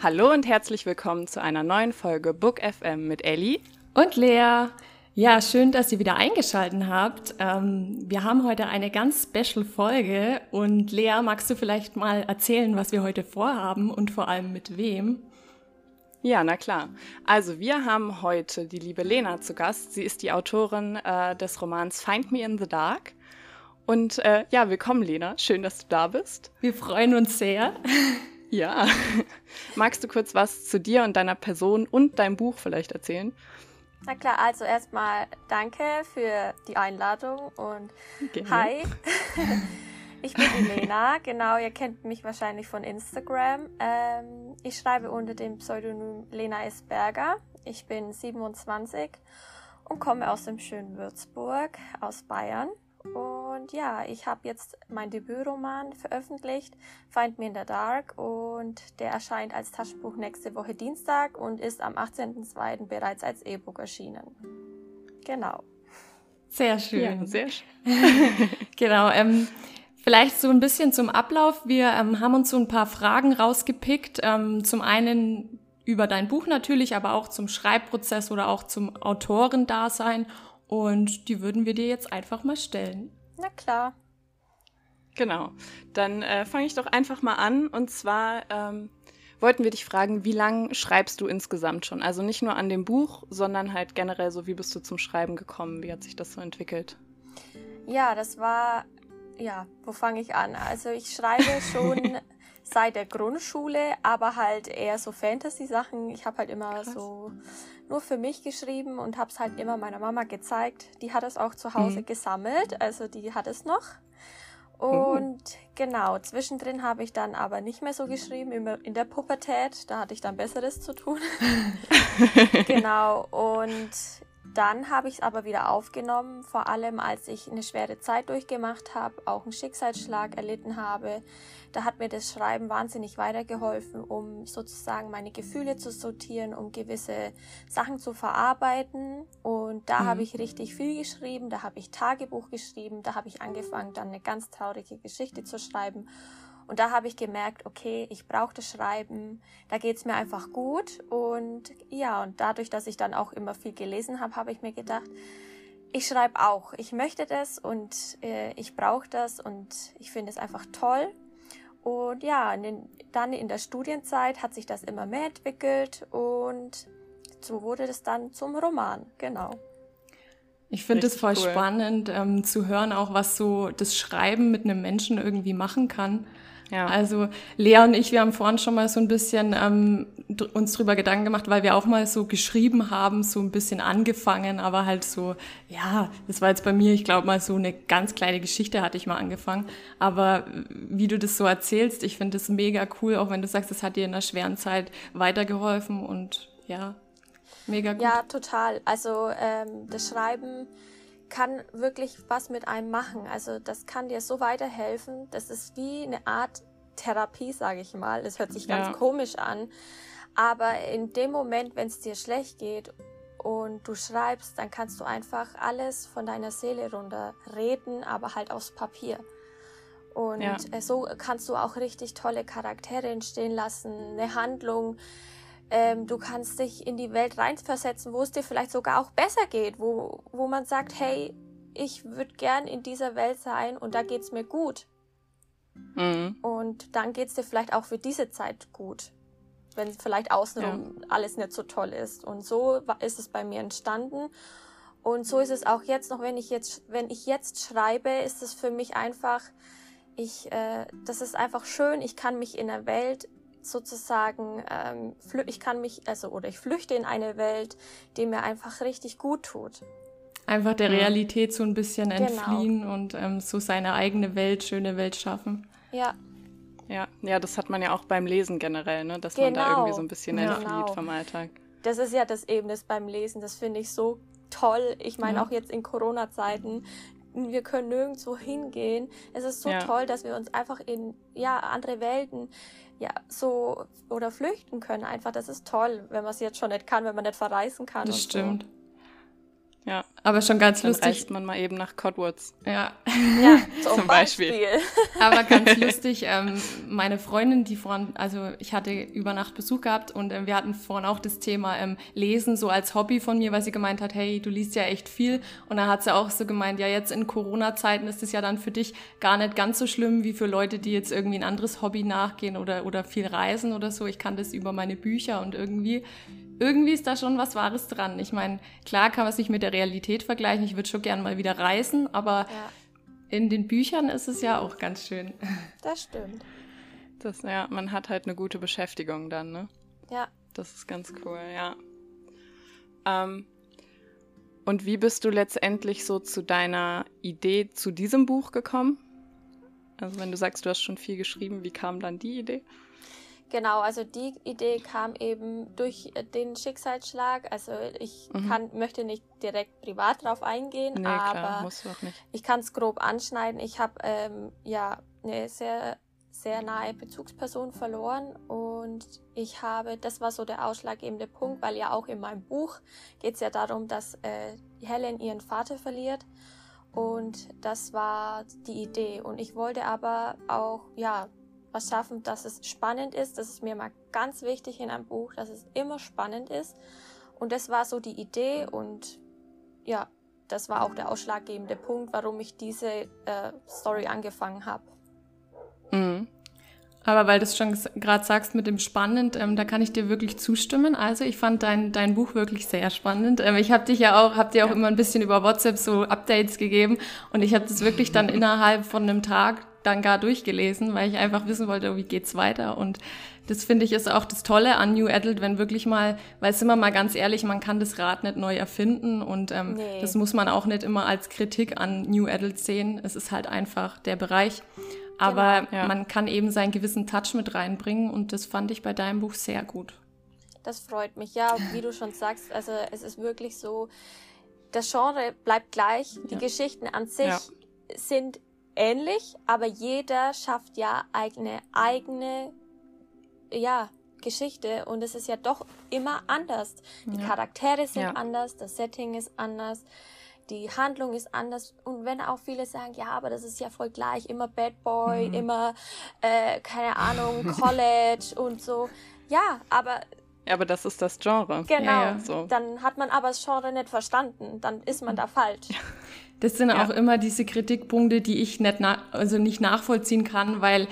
Hallo und herzlich willkommen zu einer neuen Folge Book FM mit Ellie und Lea. Ja, schön, dass ihr wieder eingeschaltet habt. Ähm, wir haben heute eine ganz special Folge und Lea, magst du vielleicht mal erzählen, was wir heute vorhaben und vor allem mit wem? Ja, na klar. Also wir haben heute die liebe Lena zu Gast. Sie ist die Autorin äh, des Romans Find Me in the Dark. Und äh, ja, willkommen Lena. Schön, dass du da bist. Wir freuen uns sehr. Ja. Magst du kurz was zu dir und deiner Person und deinem Buch vielleicht erzählen? Na klar, also erstmal danke für die Einladung und Gerne. hi. Ich bin die Lena, genau, ihr kennt mich wahrscheinlich von Instagram. Ähm, ich schreibe unter dem Pseudonym Lena Esberger. Ich bin 27 und komme aus dem schönen Würzburg, aus Bayern. Und ja, ich habe jetzt mein Debütroman veröffentlicht, Find Me in the Dark, und der erscheint als Taschenbuch nächste Woche Dienstag und ist am 18.02. bereits als E-Book erschienen. Genau. Sehr schön. Ja, sehr schön. genau. Ähm, vielleicht so ein bisschen zum Ablauf. Wir ähm, haben uns so ein paar Fragen rausgepickt. Ähm, zum einen über dein Buch natürlich, aber auch zum Schreibprozess oder auch zum Autorendasein und die würden wir dir jetzt einfach mal stellen. Na klar. Genau. Dann äh, fange ich doch einfach mal an. Und zwar ähm, wollten wir dich fragen, wie lange schreibst du insgesamt schon? Also nicht nur an dem Buch, sondern halt generell so, wie bist du zum Schreiben gekommen? Wie hat sich das so entwickelt? Ja, das war, ja, wo fange ich an? Also ich schreibe schon seit der Grundschule, aber halt eher so Fantasy-Sachen. Ich habe halt immer Krass. so nur für mich geschrieben und habe es halt immer meiner Mama gezeigt. Die hat es auch zu Hause mhm. gesammelt, also die hat es noch. Und oh. genau, zwischendrin habe ich dann aber nicht mehr so geschrieben, immer in der Pubertät. Da hatte ich dann Besseres zu tun. genau, und dann habe ich es aber wieder aufgenommen, vor allem als ich eine schwere Zeit durchgemacht habe, auch einen Schicksalsschlag erlitten habe. Da hat mir das Schreiben wahnsinnig weitergeholfen, um sozusagen meine Gefühle zu sortieren, um gewisse Sachen zu verarbeiten. Und da mhm. habe ich richtig viel geschrieben, da habe ich Tagebuch geschrieben, da habe ich angefangen, dann eine ganz traurige Geschichte zu schreiben. Und da habe ich gemerkt, okay, ich brauche das Schreiben, da geht es mir einfach gut. Und ja, und dadurch, dass ich dann auch immer viel gelesen habe, habe ich mir gedacht, ich schreibe auch. Ich möchte das und äh, ich brauche das und ich finde es einfach toll. Und ja, in den, dann in der Studienzeit hat sich das immer mehr entwickelt und so wurde das dann zum Roman, genau. Ich finde es voll cool. spannend ähm, zu hören, auch was so das Schreiben mit einem Menschen irgendwie machen kann. Ja. Also Lea und ich, wir haben vorhin schon mal so ein bisschen ähm, uns drüber Gedanken gemacht, weil wir auch mal so geschrieben haben, so ein bisschen angefangen, aber halt so, ja, das war jetzt bei mir, ich glaube mal so eine ganz kleine Geschichte hatte ich mal angefangen. Aber wie du das so erzählst, ich finde das mega cool, auch wenn du sagst, es hat dir in einer schweren Zeit weitergeholfen und ja, mega gut. Ja, total. Also ähm, das Schreiben kann wirklich was mit einem machen. Also das kann dir so weiterhelfen. Das ist wie eine Art Therapie, sage ich mal. Das hört sich ganz ja. komisch an. Aber in dem Moment, wenn es dir schlecht geht und du schreibst, dann kannst du einfach alles von deiner Seele runter reden, aber halt aufs Papier. Und ja. Äh, so kannst du auch richtig tolle Charaktere entstehen lassen, eine Handlung, ähm, du kannst dich in die Welt reinversetzen, wo es dir vielleicht sogar auch besser geht, wo, wo man sagt, hey, ich würde gern in dieser Welt sein und da geht's mir gut. Mhm. Und dann geht's dir vielleicht auch für diese Zeit gut, wenn vielleicht außenrum ja. alles nicht so toll ist. Und so ist es bei mir entstanden. Und so ist es auch jetzt noch, wenn ich jetzt, wenn ich jetzt schreibe, ist es für mich einfach, ich, äh, das ist einfach schön. Ich kann mich in der Welt sozusagen, ähm, ich kann mich, also oder ich flüchte in eine Welt, die mir einfach richtig gut tut. Einfach der Realität so ein bisschen genau. entfliehen genau. und ähm, so seine eigene Welt, schöne Welt schaffen. Ja. Ja, ja, das hat man ja auch beim Lesen generell, ne? dass genau. man da genau. irgendwie so ein bisschen entflieht genau. vom Alltag. Das ist ja das eben das beim Lesen, das finde ich so toll. Ich meine, ja. auch jetzt in Corona-Zeiten, wir können nirgendwo hingehen. Es ist so ja. toll, dass wir uns einfach in ja, andere Welten ja, so oder flüchten können. Einfach, das ist toll, wenn man es jetzt schon nicht kann, wenn man nicht verreisen kann. Das stimmt. So. Ja. Aber schon ganz Dann lustig. reist man mal eben nach Codwoods. Ja. Ja, Zum Beispiel. Aber ganz lustig, ähm, meine Freundin, die vorhin, also ich hatte über Nacht Besuch gehabt und ähm, wir hatten vorhin auch das Thema ähm, Lesen so als Hobby von mir, weil sie gemeint hat, hey, du liest ja echt viel. Und dann hat sie auch so gemeint, ja, jetzt in Corona-Zeiten ist es ja dann für dich gar nicht ganz so schlimm wie für Leute, die jetzt irgendwie ein anderes Hobby nachgehen oder, oder viel reisen oder so. Ich kann das über meine Bücher und irgendwie irgendwie ist da schon was Wahres dran. Ich meine, klar kann man sich mit der Realität vergleichen. Ich würde schon gern mal wieder reisen, aber ja. in den Büchern ist es ja auch ganz schön. Das stimmt. Das, ja, man hat halt eine gute Beschäftigung dann, ne? Ja. Das ist ganz cool, ja. Ähm, und wie bist du letztendlich so zu deiner Idee zu diesem Buch gekommen? Also wenn du sagst, du hast schon viel geschrieben, wie kam dann die Idee? Genau, also die Idee kam eben durch äh, den Schicksalsschlag. Also ich mhm. kann, möchte nicht direkt privat drauf eingehen, nee, aber klar, ich kann es grob anschneiden. Ich habe ähm, ja eine sehr sehr nahe Bezugsperson verloren und ich habe, das war so der ausschlaggebende Punkt, weil ja auch in meinem Buch geht es ja darum, dass äh, Helen ihren Vater verliert und das war die Idee und ich wollte aber auch ja was schaffen, dass es spannend ist. Das ist mir mal ganz wichtig in einem Buch, dass es immer spannend ist. Und das war so die Idee und ja, das war auch der ausschlaggebende Punkt, warum ich diese äh, Story angefangen habe. Mhm. Aber weil du es schon gerade sagst mit dem spannend, ähm, da kann ich dir wirklich zustimmen. Also ich fand dein, dein Buch wirklich sehr spannend. Ähm, ich habe dich ja auch, habe dir auch ja. immer ein bisschen über WhatsApp so Updates gegeben und ich habe das wirklich dann innerhalb von einem Tag dann gar durchgelesen, weil ich einfach wissen wollte, wie geht's weiter. Und das finde ich ist auch das Tolle an New Adult, wenn wirklich mal, weil sind wir mal ganz ehrlich, man kann das Rad nicht neu erfinden und ähm, nee. das muss man auch nicht immer als Kritik an New Adult sehen. Es ist halt einfach der Bereich. Aber genau, ja. man kann eben seinen gewissen Touch mit reinbringen und das fand ich bei deinem Buch sehr gut. Das freut mich, ja, wie du schon sagst, also es ist wirklich so, das Genre bleibt gleich, die Geschichten an sich ja. sind ähnlich, aber jeder schafft ja eine eigene, ja, Geschichte und es ist ja doch immer anders. Die ja. Charaktere sind ja. anders, das Setting ist anders, die Handlung ist anders und wenn auch viele sagen, ja, aber das ist ja voll gleich, immer Bad Boy, mhm. immer, äh, keine Ahnung, College und so. Ja, aber ja, aber das ist das Genre. Genau. Ja, ja. So. Dann hat man aber das Genre nicht verstanden. Dann ist man da falsch. Das sind ja. auch immer diese Kritikpunkte, die ich nicht, also nicht nachvollziehen kann, weil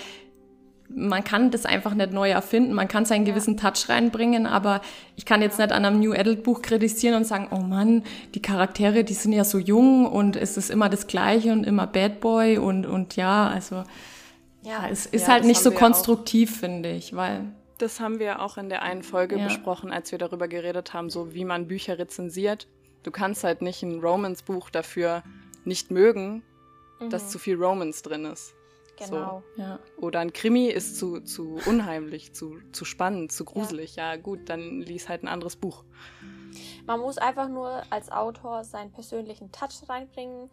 man kann das einfach nicht neu erfinden. Man kann seinen gewissen Touch reinbringen, aber ich kann jetzt nicht an einem New Adult Buch kritisieren und sagen, oh Mann, die Charaktere, die sind ja so jung und es ist immer das Gleiche und immer Bad Boy und, und ja, also ja, es ist ja, halt nicht so konstruktiv, finde ich, weil das haben wir auch in der einen Folge ja. besprochen, als wir darüber geredet haben, so wie man Bücher rezensiert. Du kannst halt nicht ein Romance-Buch dafür nicht mögen, mhm. dass zu viel Romance drin ist. Genau. So. Ja. Oder ein Krimi ist zu, zu unheimlich, zu, zu spannend, zu gruselig. Ja. ja, gut, dann lies halt ein anderes Buch. Man muss einfach nur als Autor seinen persönlichen Touch reinbringen.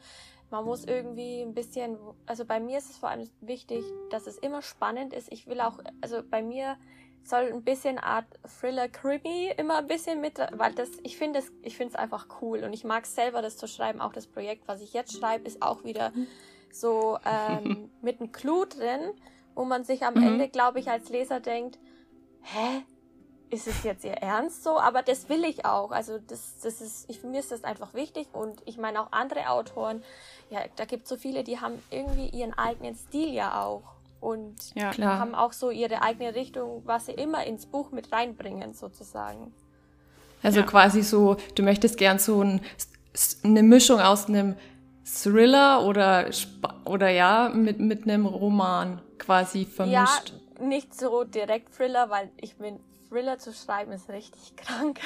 Man muss irgendwie ein bisschen, also bei mir ist es vor allem wichtig, dass es immer spannend ist. Ich will auch, also bei mir soll ein bisschen Art Thriller Krimi immer ein bisschen mit, weil das, ich finde es, ich finde es einfach cool und ich mag es selber, das zu schreiben. Auch das Projekt, was ich jetzt schreibe, ist auch wieder so ähm, mit einem Clou drin, wo man sich am mhm. Ende, glaube ich, als Leser denkt, hä? Ist es jetzt ihr Ernst so? Aber das will ich auch. Also das, das ist, ich, mir ist das einfach wichtig und ich meine auch andere Autoren, ja, da gibt es so viele, die haben irgendwie ihren eigenen Stil ja auch und ja, haben auch so ihre eigene Richtung, was sie immer ins Buch mit reinbringen, sozusagen. Also ja. quasi so, du möchtest gern so ein, eine Mischung aus einem Thriller oder, oder ja, mit, mit einem Roman quasi vermischt. Ja, nicht so direkt Thriller, weil ich bin, Thriller zu schreiben ist richtig krank.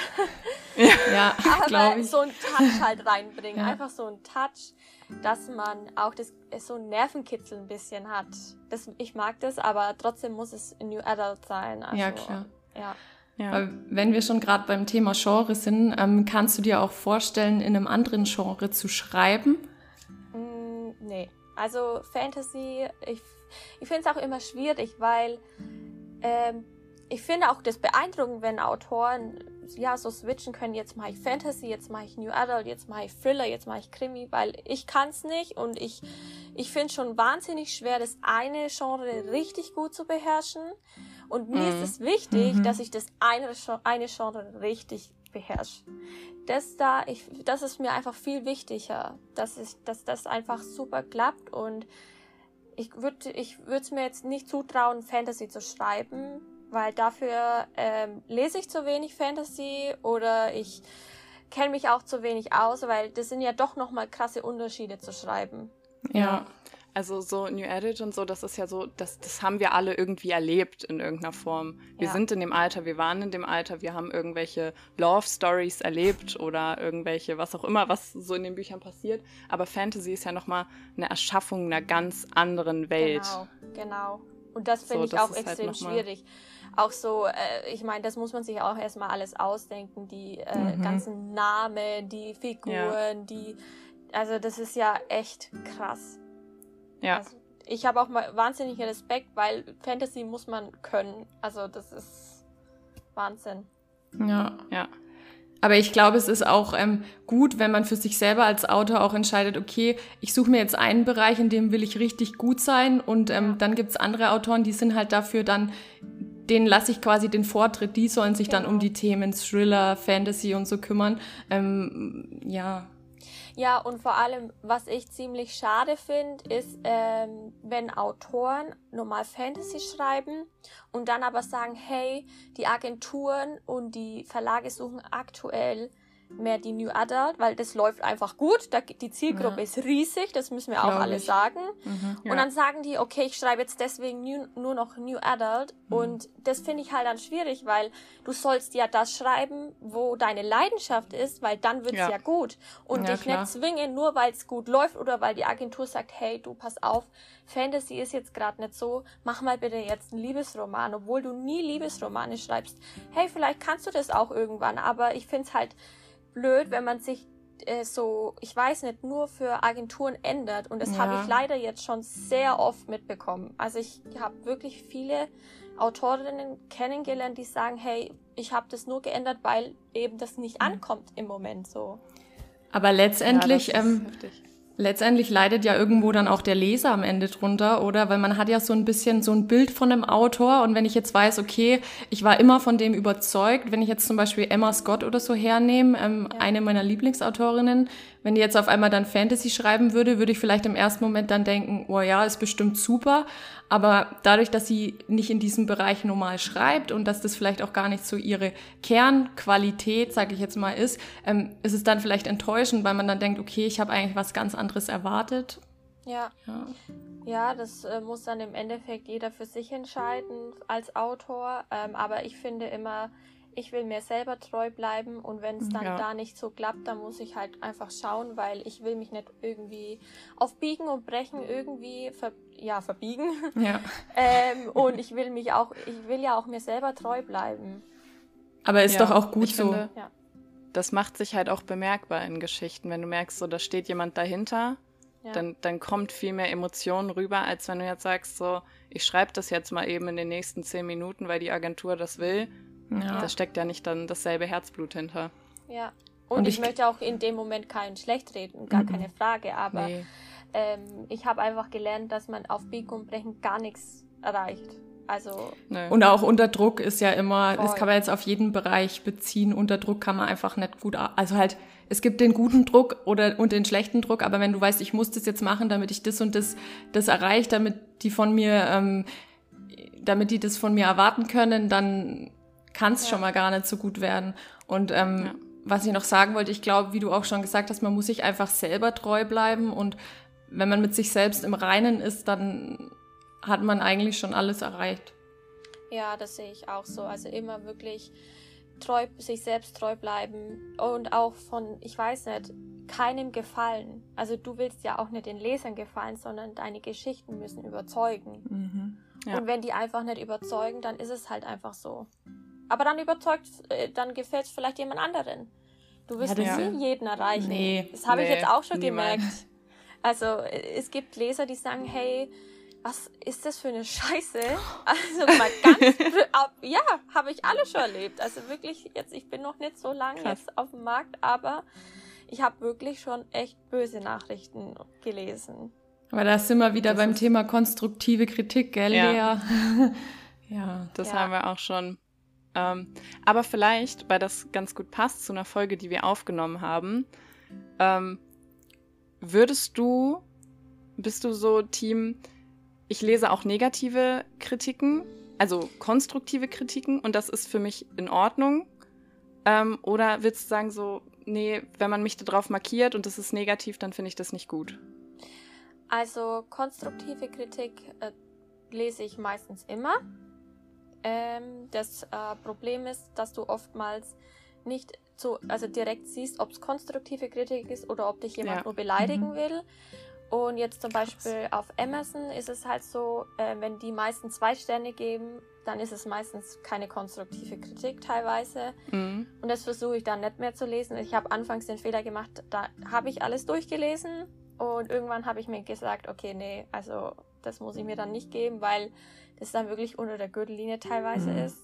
ja, Aber so ein Touch halt reinbringen, ja. einfach so ein Touch dass man auch das, so ein Nervenkitzel ein bisschen hat. Das, ich mag das, aber trotzdem muss es New Adult sein. Also, ja, klar. Ja. Ja. Wenn wir schon gerade beim Thema Genre sind, ähm, kannst du dir auch vorstellen, in einem anderen Genre zu schreiben? Mm, nee. Also Fantasy, ich, ich finde es auch immer schwierig, weil ähm, ich finde auch das beeindruckend, wenn Autoren ja so switchen können. Jetzt mache ich Fantasy, jetzt mache ich New Adult, jetzt mache ich Thriller, jetzt mache ich Krimi, weil ich kann es nicht und ich ich finde schon wahnsinnig schwer, das eine Genre richtig gut zu beherrschen. Und mir mhm. ist es wichtig, mhm. dass ich das eine, eine Genre richtig beherrsche. Das da, ich, das ist mir einfach viel wichtiger, dass ich, dass das einfach super klappt und ich würde, ich würde es mir jetzt nicht zutrauen, Fantasy zu schreiben, weil dafür ähm, lese ich zu wenig Fantasy oder ich kenne mich auch zu wenig aus, weil das sind ja doch nochmal krasse Unterschiede zu schreiben. Ja. Also so New Adage und so, das ist ja so, das, das haben wir alle irgendwie erlebt in irgendeiner Form. Wir ja. sind in dem Alter, wir waren in dem Alter, wir haben irgendwelche Love Stories erlebt oder irgendwelche, was auch immer, was so in den Büchern passiert. Aber Fantasy ist ja nochmal eine Erschaffung einer ganz anderen Welt. Genau, genau. Und das finde so, ich auch halt extrem halt schwierig. Auch so, äh, ich meine, das muss man sich auch erstmal alles ausdenken, die äh, mhm. ganzen Namen, die Figuren, ja. die, also das ist ja echt krass. Ja. Also ich habe auch mal wahnsinnigen Respekt, weil Fantasy muss man können. Also das ist Wahnsinn. Ja, ja. Aber ich glaube, es ist auch ähm, gut, wenn man für sich selber als Autor auch entscheidet, okay, ich suche mir jetzt einen Bereich, in dem will ich richtig gut sein und ähm, dann gibt's andere Autoren, die sind halt dafür dann, denen lasse ich quasi den Vortritt, die sollen sich genau. dann um genau. die Themen Thriller, Fantasy und so kümmern. Ähm, ja, ja, und vor allem, was ich ziemlich schade finde, ist, ähm, wenn Autoren normal Fantasy schreiben und dann aber sagen, hey, die Agenturen und die Verlage suchen aktuell mehr die New Adult, weil das läuft einfach gut. Da, die Zielgruppe ja. ist riesig, das müssen wir Glaub auch alle ich. sagen. Mhm, ja. Und dann sagen die, okay, ich schreibe jetzt deswegen new, nur noch New Adult. Mhm. Und das finde ich halt dann schwierig, weil du sollst ja das schreiben, wo deine Leidenschaft ist, weil dann wird's ja. ja gut. Und dich klar. nicht zwingen, nur weil es gut läuft oder weil die Agentur sagt, hey, du pass auf, Fantasy ist jetzt gerade nicht so, mach mal bitte jetzt einen Liebesroman, obwohl du nie Liebesromane schreibst. Hey, vielleicht kannst du das auch irgendwann, aber ich finde es halt blöd, wenn man sich äh, so, ich weiß nicht, nur für Agenturen ändert. Und das ja. habe ich leider jetzt schon sehr oft mitbekommen. Also ich habe wirklich viele Autorinnen kennengelernt, die sagen, hey, ich habe das nur geändert, weil eben das nicht mhm. ankommt im Moment so. Aber letztendlich, ja, ähm, letztendlich leidet ja irgendwo dann auch der Leser am Ende drunter, oder? Weil man hat ja so ein bisschen so ein Bild von einem Autor und wenn ich jetzt weiß, okay, ich war immer von dem überzeugt, wenn ich jetzt zum Beispiel Emma Scott oder so hernehme, ähm, ja. eine meiner Lieblingsautorinnen, wenn die jetzt auf einmal dann Fantasy schreiben würde, würde ich vielleicht im ersten Moment dann denken, oh ja, ist bestimmt super. Aber dadurch, dass sie nicht in diesem Bereich normal schreibt und dass das vielleicht auch gar nicht so ihre Kernqualität, sage ich jetzt mal, ist, ähm, ist es dann vielleicht enttäuschend, weil man dann denkt, okay, ich habe eigentlich was ganz anderes erwartet. Ja. Ja, ja das äh, muss dann im Endeffekt jeder für sich entscheiden als Autor. Ähm, aber ich finde immer, ich will mir selber treu bleiben und wenn es dann ja. da nicht so klappt, dann muss ich halt einfach schauen, weil ich will mich nicht irgendwie auf Biegen und Brechen irgendwie ver ja, verbiegen. Ja. ähm, und ich will mich auch, ich will ja auch mir selber treu bleiben. Aber ist ja, doch auch gut so. Finde, ja. Das macht sich halt auch bemerkbar in Geschichten, wenn du merkst, so da steht jemand dahinter, ja. dann, dann kommt viel mehr Emotionen rüber, als wenn du jetzt sagst, so, ich schreibe das jetzt mal eben in den nächsten zehn Minuten, weil die Agentur das will ja. Da steckt ja nicht dann dasselbe Herzblut hinter. Ja. Und, Und ich, ich, möchte auch in dem Moment keinen schlecht reden, gar mhm. keine Frage. Aber nee. ähm, ich habe einfach gelernt, dass man auf Biegen und Brechen gar nichts erreicht. Also nee. und auch unter Druck ist ja immer, voll. das kann man jetzt auf jeden Bereich beziehen. Unter Druck kann man einfach nicht gut, also halt, es gibt den guten Druck oder und den schlechten Druck, aber wenn du weißt, ich muss das jetzt machen, damit ich das und das das erreiche, damit die von mir, ähm, damit die das von mir erwarten können, dann kann es ja. schon mal gar nicht so gut werden. Und ähm, ja. was ich noch sagen wollte, ich glaube, wie du auch schon gesagt hast, man muss sich einfach selber treu bleiben und wenn man mit sich selbst im Reinen ist, dann hat man eigentlich schon alles erreicht. Ja, das sehe ich auch so. Also immer wirklich treu, sich selbst treu bleiben und auch von, ich weiß nicht, keinem gefallen. Also du willst ja auch nicht den Lesern gefallen, sondern deine Geschichten müssen überzeugen. Mhm. Ja. Und wenn die einfach nicht überzeugen, dann ist es halt einfach so. Aber dann überzeugt, äh, dann gefällt es vielleicht jemand anderen. Du wirst ja, nie jeden erreichen. Nee, das habe nee, ich jetzt auch schon niemand. gemerkt. Also äh, es gibt Leser, die sagen, hey, was ist das für eine Scheiße? Also mal ganz, ja, habe ich alle schon erlebt. Also wirklich, jetzt, ich bin noch nicht so lange jetzt auf dem Markt, aber ich habe wirklich schon echt böse Nachrichten gelesen. Aber da sind wir wieder das beim Thema konstruktive Kritik, gell, ja. Lea? ja, das ja. haben wir auch schon. Ähm, aber vielleicht, weil das ganz gut passt zu einer Folge, die wir aufgenommen haben, ähm, würdest du, bist du so Team, ich lese auch negative Kritiken, also konstruktive Kritiken und das ist für mich in Ordnung? Ähm, oder willst du sagen so, nee, wenn man mich darauf markiert und das ist negativ, dann finde ich das nicht gut? Also konstruktive Kritik äh, lese ich meistens immer. Ähm, das äh, Problem ist, dass du oftmals nicht so, also direkt siehst, ob es konstruktive Kritik ist oder ob dich jemand ja. nur beleidigen mhm. will. Und jetzt zum Krass. Beispiel auf Amazon ist es halt so, äh, wenn die meisten zwei Sterne geben, dann ist es meistens keine konstruktive Kritik teilweise. Mhm. Und das versuche ich dann nicht mehr zu lesen. Ich habe anfangs den Fehler gemacht, da habe ich alles durchgelesen und irgendwann habe ich mir gesagt, okay, nee, also das muss ich mir dann nicht geben, weil das dann wirklich unter der Gürtellinie teilweise mhm. ist.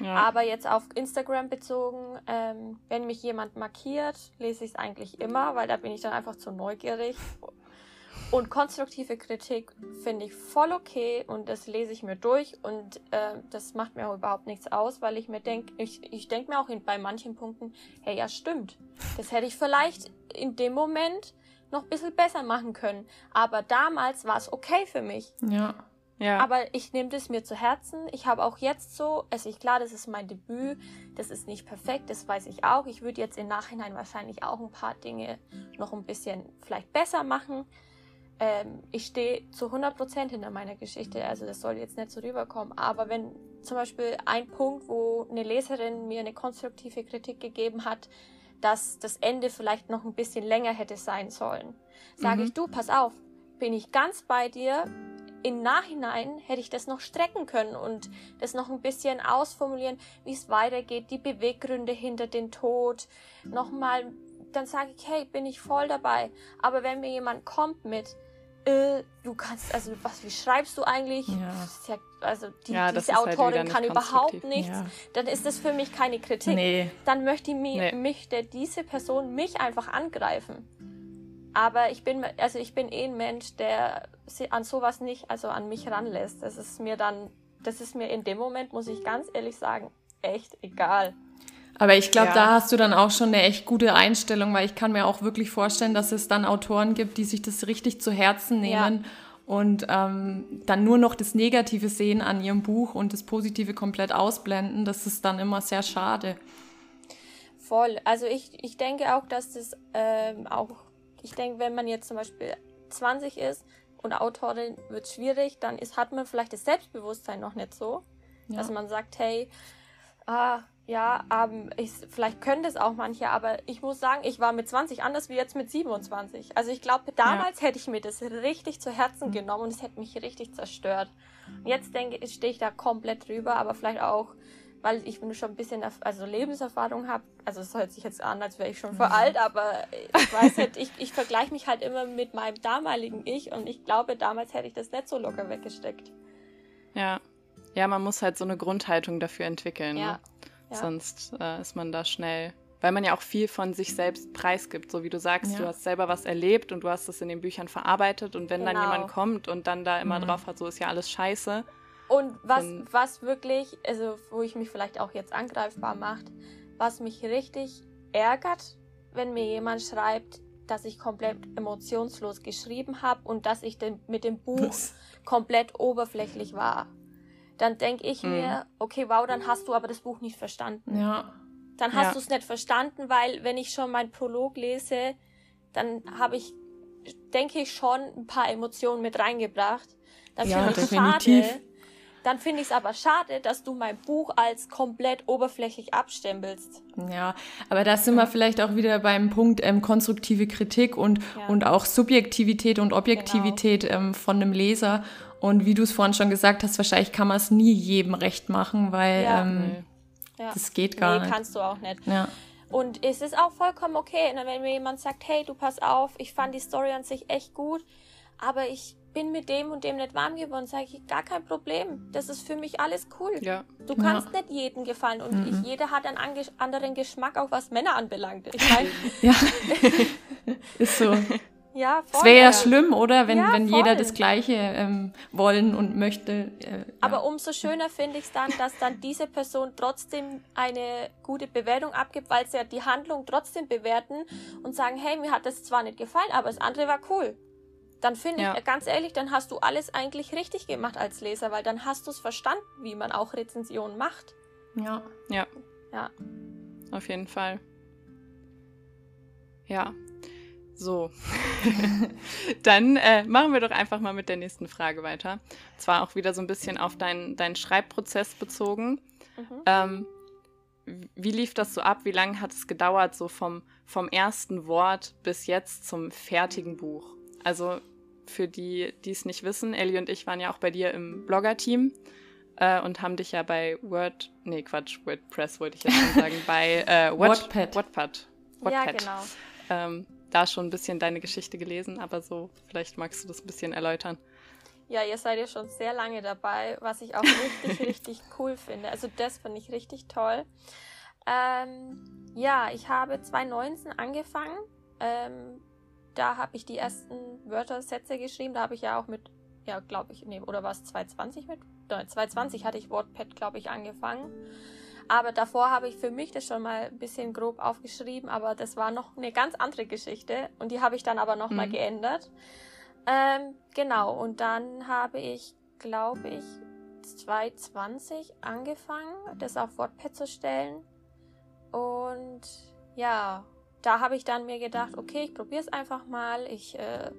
Ja. Aber jetzt auf Instagram bezogen, ähm, wenn mich jemand markiert, lese ich es eigentlich immer, weil da bin ich dann einfach zu neugierig. Und konstruktive Kritik finde ich voll okay und das lese ich mir durch und äh, das macht mir auch überhaupt nichts aus, weil ich mir denke, ich, ich denke mir auch in, bei manchen Punkten, hey, ja stimmt, das hätte ich vielleicht in dem Moment noch ein bisschen besser machen können. Aber damals war es okay für mich. Ja. Ja. Aber ich nehme das mir zu Herzen. Ich habe auch jetzt so, also ich klar, das ist mein Debüt, das ist nicht perfekt, das weiß ich auch. Ich würde jetzt im Nachhinein wahrscheinlich auch ein paar Dinge noch ein bisschen vielleicht besser machen. Ähm, ich stehe zu 100% hinter meiner Geschichte, also das soll jetzt nicht so rüberkommen. Aber wenn zum Beispiel ein Punkt, wo eine Leserin mir eine konstruktive Kritik gegeben hat, dass das Ende vielleicht noch ein bisschen länger hätte sein sollen. Sage mhm. ich, du, pass auf, bin ich ganz bei dir. Im Nachhinein hätte ich das noch strecken können und das noch ein bisschen ausformulieren, wie es weitergeht, die Beweggründe hinter den Tod. Nochmal, dann sage ich, hey, bin ich voll dabei. Aber wenn mir jemand kommt mit, äh, du kannst, also was, wie schreibst du eigentlich? Ja. ja also die, ja, diese halt Autorin halt kann überhaupt nichts, ja. dann ist das für mich keine Kritik. Nee. Dann möchte mich, nee. mich der, diese Person mich einfach angreifen. Aber ich bin, also ich bin eh ein Mensch, der an sowas nicht, also an mich ranlässt. Das ist mir dann, das ist mir in dem Moment, muss ich ganz ehrlich sagen, echt egal. Aber ich glaube, ja. da hast du dann auch schon eine echt gute Einstellung, weil ich kann mir auch wirklich vorstellen, dass es dann Autoren gibt, die sich das richtig zu Herzen nehmen ja. und ähm, dann nur noch das Negative sehen an ihrem Buch und das Positive komplett ausblenden. Das ist dann immer sehr schade. Voll. Also ich, ich denke auch, dass das ähm, auch, ich denke, wenn man jetzt zum Beispiel 20 ist und Autorin wird schwierig, dann ist, hat man vielleicht das Selbstbewusstsein noch nicht so, ja. dass man sagt, hey, ah, ja, ähm, ich, vielleicht können das auch manche, aber ich muss sagen, ich war mit 20 anders wie jetzt mit 27. Also ich glaube, damals ja. hätte ich mir das richtig zu Herzen genommen und es hätte mich richtig zerstört. Und jetzt denke ich, stehe ich da komplett drüber, aber vielleicht auch, weil ich schon ein bisschen also Lebenserfahrung habe. Also es hört sich jetzt an, als wäre ich schon vor alt, aber ich weiß halt, ich, ich vergleiche mich halt immer mit meinem damaligen Ich und ich glaube, damals hätte ich das nicht so locker weggesteckt. Ja. Ja, man muss halt so eine Grundhaltung dafür entwickeln. Ja. Ne? Ja. Sonst äh, ist man da schnell, weil man ja auch viel von sich selbst preisgibt. So wie du sagst, ja. du hast selber was erlebt und du hast das in den Büchern verarbeitet. Und wenn genau. dann jemand kommt und dann da immer mhm. drauf hat, so ist ja alles scheiße. Und was, was wirklich, also wo ich mich vielleicht auch jetzt angreifbar macht, was mich richtig ärgert, wenn mir jemand schreibt, dass ich komplett emotionslos geschrieben habe und dass ich den, mit dem Buch komplett oberflächlich war dann denke ich mhm. mir, okay, wow, dann hast du aber das Buch nicht verstanden. Ja. Dann hast ja. du es nicht verstanden, weil wenn ich schon meinen Prolog lese, dann habe ich, denke ich, schon ein paar Emotionen mit reingebracht. Dann ja, finde ich definitiv. schade. Dann finde ich es aber schade, dass du mein Buch als komplett oberflächlich abstempelst. Ja, aber da sind wir vielleicht auch wieder beim Punkt ähm, konstruktive Kritik und, ja. und auch Subjektivität und Objektivität genau. ähm, von einem Leser. Und wie du es vorhin schon gesagt hast, wahrscheinlich kann man es nie jedem recht machen, weil ja. ähm, ja. das geht gar nee, nicht. kannst du auch nicht. Ja. Und es ist auch vollkommen okay, wenn mir jemand sagt, hey, du pass auf, ich fand die Story an sich echt gut, aber ich bin mit dem und dem nicht warm geworden, sage ich, gar kein Problem. Das ist für mich alles cool. Ja. Du kannst ja. nicht jedem gefallen und mhm. ich, jeder hat einen anderen Geschmack, auch was Männer anbelangt. Ich mein, ja, ist so. Ja. Es wäre ja schlimm, oder? Wenn, ja, wenn jeder das Gleiche ähm, wollen und möchte. Äh, Aber umso schöner finde ich es dann, dass dann diese Person trotzdem eine gute Bewertung abgibt, weil sie ja die Handlung trotzdem bewerten und sagen, hey, mir hat das zwar nicht gefallen, aber das andere war cool. Dann finde ja. ich, ganz ehrlich, dann hast du alles eigentlich richtig gemacht als Leser, weil dann hast du es verstanden, wie man auch Rezensionen macht. Ja. Ja. Ja. Auf jeden Fall. Ja, so, dann äh, machen wir doch einfach mal mit der nächsten Frage weiter. Zwar auch wieder so ein bisschen auf deinen dein Schreibprozess bezogen. Mhm. Ähm, wie lief das so ab? Wie lange hat es gedauert, so vom, vom ersten Wort bis jetzt zum fertigen Buch? Also für die, die es nicht wissen, Ellie und ich waren ja auch bei dir im Blogger-Team äh, und haben dich ja bei Word, nee Quatsch, WordPress wollte ich jetzt schon sagen, bei äh, What, Wattpad. Wattpad. Wattpad. Ja, genau. Ähm, da schon ein bisschen deine Geschichte gelesen, aber so, vielleicht magst du das ein bisschen erläutern. Ja, ihr seid ja schon sehr lange dabei, was ich auch richtig, richtig cool finde. Also das finde ich richtig toll. Ähm, ja, ich habe 2019 angefangen. Ähm, da habe ich die ersten Wörter, Sätze geschrieben. Da habe ich ja auch mit, ja, glaube ich, nee, oder war es 2020 mit? Nein, 2020 hatte ich WordPad, glaube ich, angefangen. Aber davor habe ich für mich das schon mal ein bisschen grob aufgeschrieben, aber das war noch eine ganz andere Geschichte und die habe ich dann aber nochmal mhm. geändert. Ähm, genau, und dann habe ich, glaube ich, 2020 angefangen, das auf WordPad zu stellen. Und ja, da habe ich dann mir gedacht, okay, ich probiere es einfach mal. Ich äh,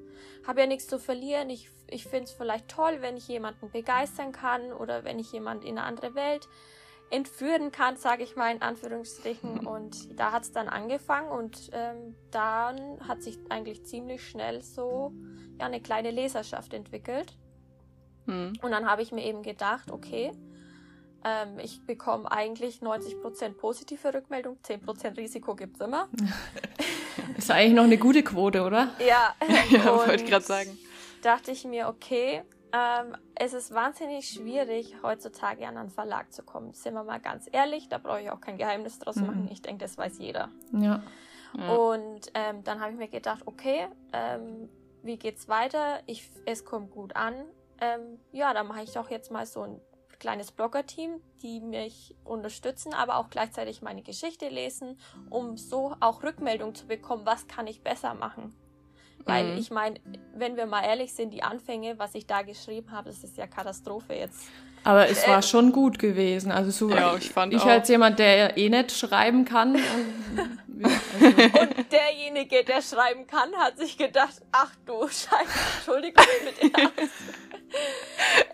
habe ja nichts zu verlieren. Ich, ich finde es vielleicht toll, wenn ich jemanden begeistern kann oder wenn ich jemanden in eine andere Welt entführen kann, sage ich mal in Anführungsstrichen. Und da hat es dann angefangen und ähm, dann hat sich eigentlich ziemlich schnell so ja, eine kleine Leserschaft entwickelt. Mhm. Und dann habe ich mir eben gedacht, okay, ähm, ich bekomme eigentlich 90% positive Rückmeldung, 10% Risiko gibt es immer. Ist eigentlich noch eine gute Quote, oder? Ja, ja wollte ich gerade sagen. Dachte ich mir, okay, ähm, es ist wahnsinnig schwierig, heutzutage an einen Verlag zu kommen. Sind wir mal ganz ehrlich, da brauche ich auch kein Geheimnis draus mhm. machen. Ich denke, das weiß jeder. Ja. ja. Und ähm, dann habe ich mir gedacht, okay, ähm, wie geht's weiter? Ich, es kommt gut an. Ähm, ja, dann mache ich doch jetzt mal so ein kleines Blogger-Team, die mich unterstützen, aber auch gleichzeitig meine Geschichte lesen, um so auch Rückmeldung zu bekommen, was kann ich besser machen. Weil mhm. ich meine, wenn wir mal ehrlich sind, die Anfänge, was ich da geschrieben habe, das ist ja Katastrophe jetzt. Aber es äh, war schon gut gewesen. Also so, ja, ich, fand ich als jemand, der eh nicht schreiben kann. Und, also. und derjenige, der schreiben kann, hat sich gedacht, ach du Scheiße, Entschuldigung bitte.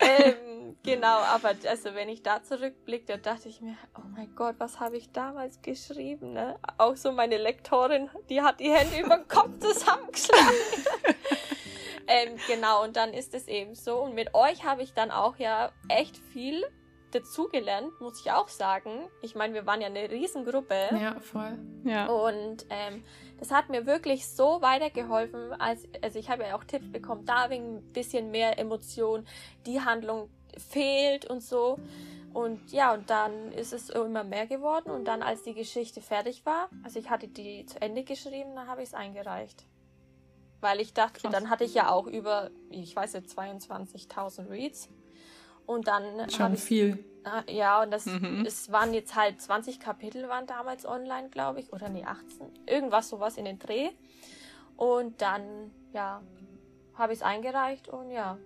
ähm, Genau, aber also wenn ich da zurückblicke, da dachte ich mir, oh mein Gott, was habe ich damals geschrieben, ne? Auch so meine Lektorin, die hat die Hände über den Kopf zusammengeschlagen. ähm, genau, und dann ist es eben so. Und mit euch habe ich dann auch ja echt viel dazugelernt, muss ich auch sagen. Ich meine, wir waren ja eine Riesengruppe. Ja, voll. Ja. Und ähm, das hat mir wirklich so weitergeholfen, als, also ich habe ja auch Tipps bekommen, da wegen ein bisschen mehr Emotion, die Handlung fehlt und so. Und ja, und dann ist es immer mehr geworden. Und dann, als die Geschichte fertig war, also ich hatte die zu Ende geschrieben, dann habe ich es eingereicht. Weil ich dachte, Krass. dann hatte ich ja auch über, ich weiß nicht, 22.000 Reads. Und dann Schon viel. Ich, ja, und das mhm. es waren jetzt halt 20 Kapitel waren damals online, glaube ich, oder nee, 18. Irgendwas sowas in den Dreh. Und dann, ja, habe ich es eingereicht und ja,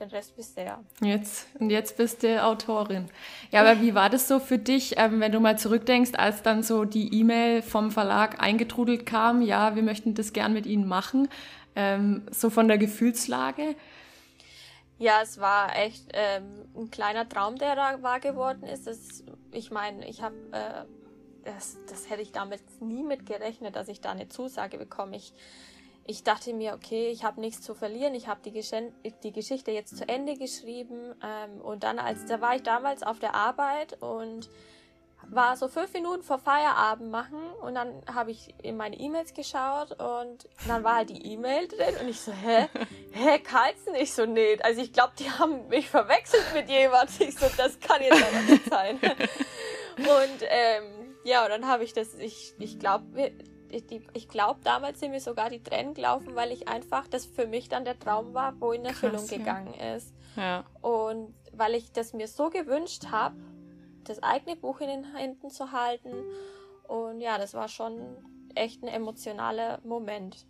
den Rest bist du ja. Jetzt, und jetzt bist du Autorin. Ja, aber wie war das so für dich, ähm, wenn du mal zurückdenkst, als dann so die E-Mail vom Verlag eingetrudelt kam, ja, wir möchten das gern mit Ihnen machen, ähm, so von der Gefühlslage? Ja, es war echt ähm, ein kleiner Traum, der da wahr geworden ist. Das, ich meine, ich habe, äh, das, das hätte ich damit nie mit gerechnet, dass ich da eine Zusage bekomme. Ich, ich dachte mir, okay, ich habe nichts zu verlieren, ich habe die, die, Geschichte jetzt zu Ende geschrieben ähm, und dann, als da war ich damals auf der Arbeit und war so fünf Minuten vor Feierabend machen und dann habe ich in meine E-Mails geschaut und dann war halt die E-Mail drin und ich so, hä? Hä, Carlson? Ich so, nee. Also ich glaube, die haben mich verwechselt mit jemand. Ich so, das kann jetzt aber nicht sein. Und ähm, ja, und dann habe ich das, ich, ich glaube, ich, ich glaube, damals sind mir sogar die Tränen gelaufen, weil ich einfach, das für mich dann der Traum war, wo in Erfüllung Krass, gegangen ja. ist. Ja. Und weil ich das mir so gewünscht habe, das eigene Buch in den Händen zu halten. Und ja, das war schon echt ein emotionaler Moment.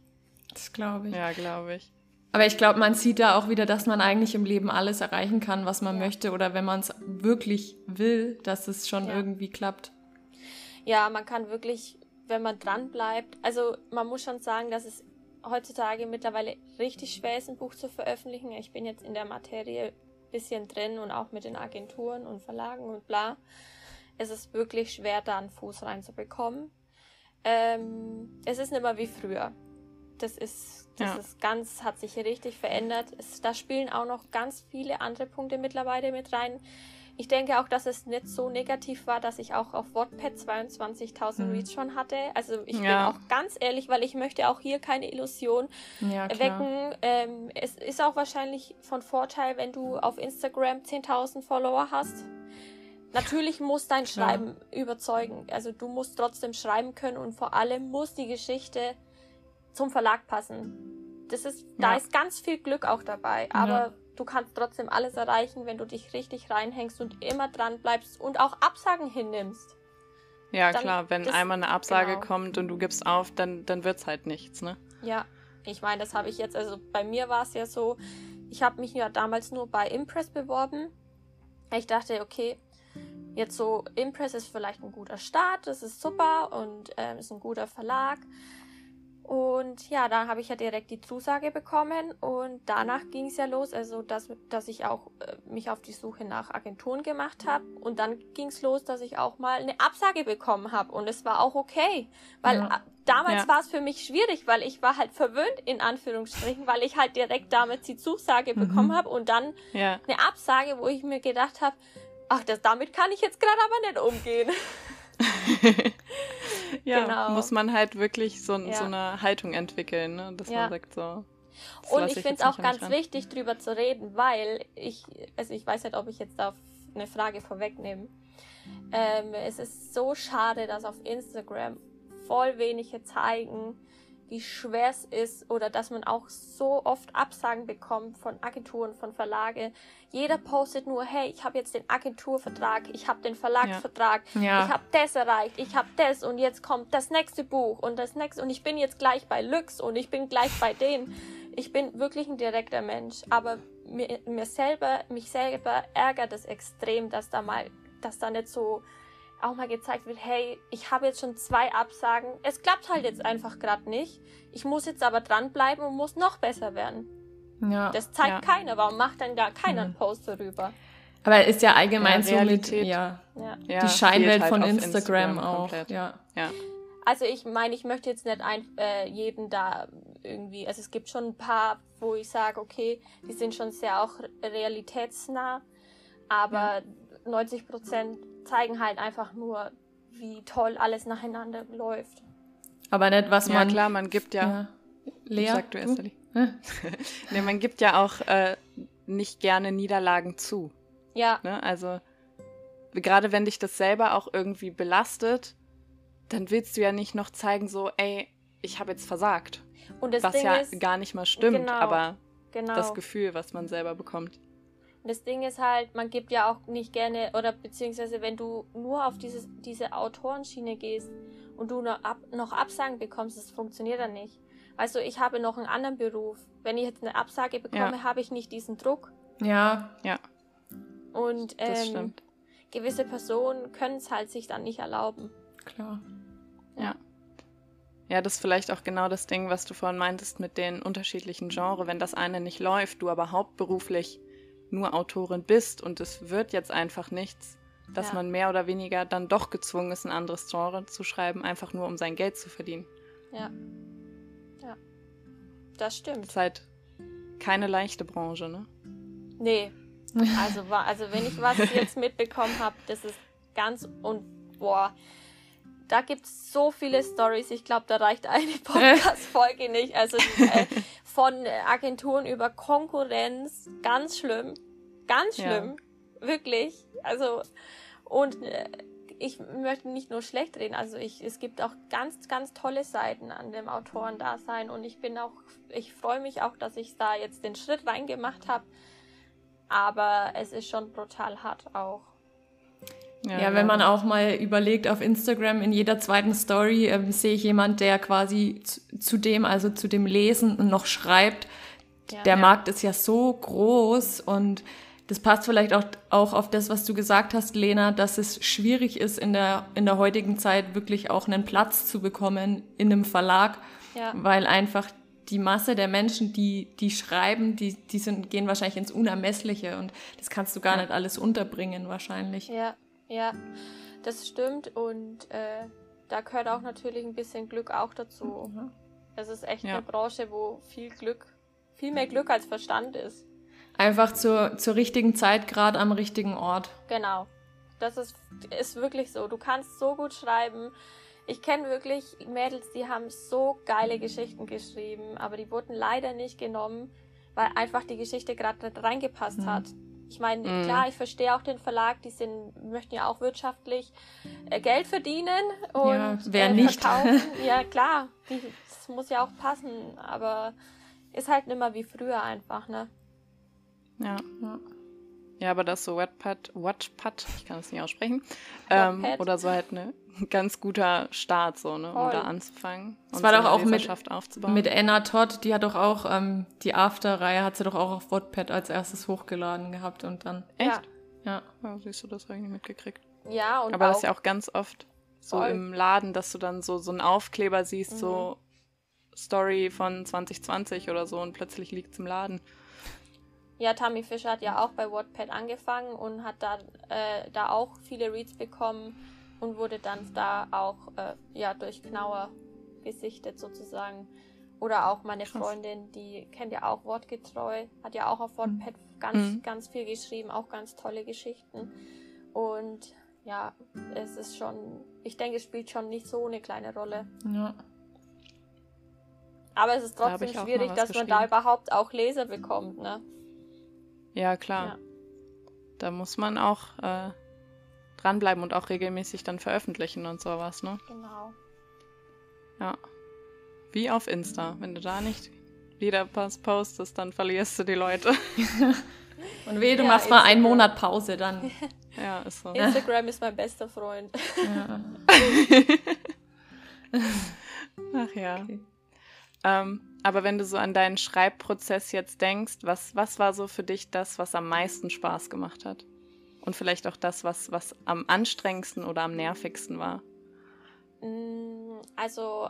Das glaube ich. Ja, glaube ich. Aber ich glaube, man sieht da auch wieder, dass man eigentlich im Leben alles erreichen kann, was man ja. möchte. Oder wenn man es wirklich will, dass es schon ja. irgendwie klappt. Ja, man kann wirklich, wenn man dran bleibt, also man muss schon sagen, dass es heutzutage mittlerweile richtig schwer ist, ein Buch zu veröffentlichen. Ich bin jetzt in der Materie bisschen drin und auch mit den Agenturen und Verlagen und bla. Es ist wirklich schwer, da einen Fuß reinzubekommen. Ähm, es ist nicht mehr wie früher. Das ist, das ja. ist ganz, hat sich richtig verändert. Es, da spielen auch noch ganz viele andere Punkte mittlerweile mit rein. Ich denke auch, dass es nicht so negativ war, dass ich auch auf Wattpad 22.000 mhm. Reads schon hatte. Also ich ja. bin auch ganz ehrlich, weil ich möchte auch hier keine Illusion ja, wecken. Ähm, es ist auch wahrscheinlich von Vorteil, wenn du auf Instagram 10.000 Follower hast. Natürlich muss dein Schreiben ja. überzeugen. Also du musst trotzdem schreiben können und vor allem muss die Geschichte zum Verlag passen. Das ist, da ist ganz viel Glück auch dabei. Aber du kannst trotzdem alles erreichen, wenn du dich richtig reinhängst und immer dran bleibst und auch Absagen hinnimmst. Ja, dann klar, wenn das, einmal eine Absage genau. kommt und du gibst auf, dann, dann wird es halt nichts, ne? Ja, ich meine, das habe ich jetzt, also bei mir war es ja so, ich habe mich ja damals nur bei Impress beworben. Ich dachte, okay, jetzt so, Impress ist vielleicht ein guter Start, das ist super und ähm, ist ein guter Verlag. Und ja, da habe ich ja direkt die Zusage bekommen und danach ging es ja los, also dass, dass ich auch äh, mich auf die Suche nach Agenturen gemacht habe und dann ging es los, dass ich auch mal eine Absage bekommen habe und es war auch okay, weil ja. damals ja. war es für mich schwierig, weil ich war halt verwöhnt in Anführungsstrichen, weil ich halt direkt damals die Zusage mhm. bekommen habe und dann ja. eine Absage, wo ich mir gedacht habe, ach, das damit kann ich jetzt gerade aber nicht umgehen. ja, genau. muss man halt wirklich so, ja. so eine Haltung entwickeln, ne? dass ja. man sagt so. Und ich finde es auch ganz wichtig, drüber zu reden, weil ich, also ich weiß nicht, ob ich jetzt auf eine Frage vorwegnehme. Ähm, es ist so schade, dass auf Instagram voll wenige zeigen, wie schwer es ist oder dass man auch so oft Absagen bekommt von Agenturen, von Verlage. Jeder postet nur, hey, ich habe jetzt den Agenturvertrag, ich habe den Verlagsvertrag, ja. Ja. ich habe das erreicht, ich habe das und jetzt kommt das nächste Buch und das nächste und ich bin jetzt gleich bei Lux und ich bin gleich bei denen. Ich bin wirklich ein direkter Mensch, aber mir, mir selber, mich selber ärgert es extrem, dass da mal, dass da nicht so auch mal gezeigt wird, hey, ich habe jetzt schon zwei Absagen, es klappt halt jetzt einfach gerade nicht. Ich muss jetzt aber dranbleiben und muss noch besser werden. Ja, das zeigt ja. keiner. Warum macht dann gar keiner einen mhm. Post darüber? Aber ist ja allgemein ja, so mit ja, ja. die Scheinwelt halt von Instagram, Instagram, auch. Ja. ja. Also ich meine, ich möchte jetzt nicht ein, äh, jeden da irgendwie, also es gibt schon ein paar, wo ich sage, okay, die sind schon sehr auch realitätsnah, aber 90 Prozent zeigen halt einfach nur, wie toll alles nacheinander läuft. Aber nicht, was man. Ja, klar, man gibt ja. ja. Lea, sag du erst, nee, man gibt ja auch äh, nicht gerne Niederlagen zu. Ja. Ne? Also, gerade wenn dich das selber auch irgendwie belastet, dann willst du ja nicht noch zeigen, so, ey, ich habe jetzt versagt. Und das was Ding ja ist, gar nicht mal stimmt, genau, aber genau. das Gefühl, was man selber bekommt. Das Ding ist halt, man gibt ja auch nicht gerne, oder beziehungsweise wenn du nur auf dieses, diese Autorenschiene gehst und du noch, ab, noch Absagen bekommst, das funktioniert dann nicht. Also ich habe noch einen anderen Beruf. Wenn ich jetzt eine Absage bekomme, ja. habe ich nicht diesen Druck. Ja, ja. Und ähm, gewisse Personen können es halt sich dann nicht erlauben. Klar. Ja. Ja, das ist vielleicht auch genau das Ding, was du vorhin meintest mit den unterschiedlichen Genres. Wenn das eine nicht läuft, du aber hauptberuflich nur Autorin bist und es wird jetzt einfach nichts, dass ja. man mehr oder weniger dann doch gezwungen ist, ein anderes Genre zu schreiben, einfach nur um sein Geld zu verdienen. Ja. Ja. Das stimmt. Das ist halt keine leichte Branche, ne? Nee. Also, also wenn ich was jetzt mitbekommen habe, das ist ganz und boah, da gibt es so viele Stories. Ich glaube, da reicht eine Podcast-Folge nicht. Also äh, von Agenturen über Konkurrenz, ganz schlimm. Ganz schlimm. Ja. Wirklich. Also, und äh, ich möchte nicht nur schlecht reden. Also ich, es gibt auch ganz, ganz tolle Seiten an dem Autorendasein und ich bin auch, ich freue mich auch, dass ich da jetzt den Schritt reingemacht habe. Aber es ist schon brutal hart auch. Ja, ja, wenn man auch mal überlegt, auf Instagram in jeder zweiten Story äh, sehe ich jemand, der quasi zu, zu, dem, also zu dem Lesen noch schreibt. Ja, der ja. Markt ist ja so groß und das passt vielleicht auch, auch auf das, was du gesagt hast, Lena, dass es schwierig ist, in der, in der heutigen Zeit wirklich auch einen Platz zu bekommen in einem Verlag, weil einfach die Masse der Menschen, die, die schreiben, die, die sind, gehen wahrscheinlich ins Unermessliche und das kannst du gar nicht alles unterbringen wahrscheinlich. Ja, ja, das stimmt und äh, da gehört auch natürlich ein bisschen Glück auch dazu. Mhm. Es ist echt ja. eine Branche, wo viel Glück, viel mehr Glück als Verstand ist. Einfach zur, zur richtigen Zeit, gerade am richtigen Ort. Genau. Das ist, ist wirklich so. Du kannst so gut schreiben. Ich kenne wirklich Mädels, die haben so geile Geschichten geschrieben, aber die wurden leider nicht genommen, weil einfach die Geschichte gerade nicht reingepasst mhm. hat. Ich meine, mhm. klar, ich verstehe auch den Verlag, die sind, möchten ja auch wirtschaftlich äh, Geld verdienen und ja, wer äh, nicht. verkaufen. ja, klar, die, das muss ja auch passen, aber ist halt nicht mehr wie früher einfach, ne? Ja. ja. Ja, aber das so Wattpad, Wattpad, ich kann es nicht aussprechen, ähm, oder so halt ne ganz guter Start, so, ne, um da anzufangen. Das war so doch auch mit, aufzubauen. mit Anna Todd, die hat doch auch, ähm, die After-Reihe hat sie doch auch auf Wattpad als erstes hochgeladen gehabt und dann. Echt? Ja. ja. siehst du das eigentlich mitgekriegt. Ja, und Aber das ist ja auch ganz oft so voll. im Laden, dass du dann so, so einen Aufkleber siehst, mhm. so Story von 2020 oder so und plötzlich liegt es im Laden. Ja, Tammy Fischer hat ja auch bei Wattpad angefangen und hat da, äh, da auch viele Reads bekommen und wurde dann da auch äh, ja, durch Knauer gesichtet sozusagen. Oder auch meine Krass. Freundin, die kennt ja auch Wortgetreu, hat ja auch auf Wattpad mhm. ganz, mhm. ganz viel geschrieben, auch ganz tolle Geschichten. Und ja, es ist schon, ich denke, es spielt schon nicht so eine kleine Rolle. Ja. Aber es ist trotzdem da schwierig, dass man da überhaupt auch Leser bekommt, ne? Ja, klar. Ja. Da muss man auch äh, dranbleiben und auch regelmäßig dann veröffentlichen und sowas, ne? Genau. Ja. Wie auf Insta. Wenn du da nicht wieder was postest, dann verlierst du die Leute. und weh, du ja, machst Instagram. mal einen Monat Pause dann. ja, ist so. Instagram ist mein bester Freund. Ja. Ach ja. Okay. Ähm, aber wenn du so an deinen Schreibprozess jetzt denkst, was, was war so für dich das, was am meisten Spaß gemacht hat? Und vielleicht auch das, was, was am anstrengendsten oder am nervigsten war? Mm, also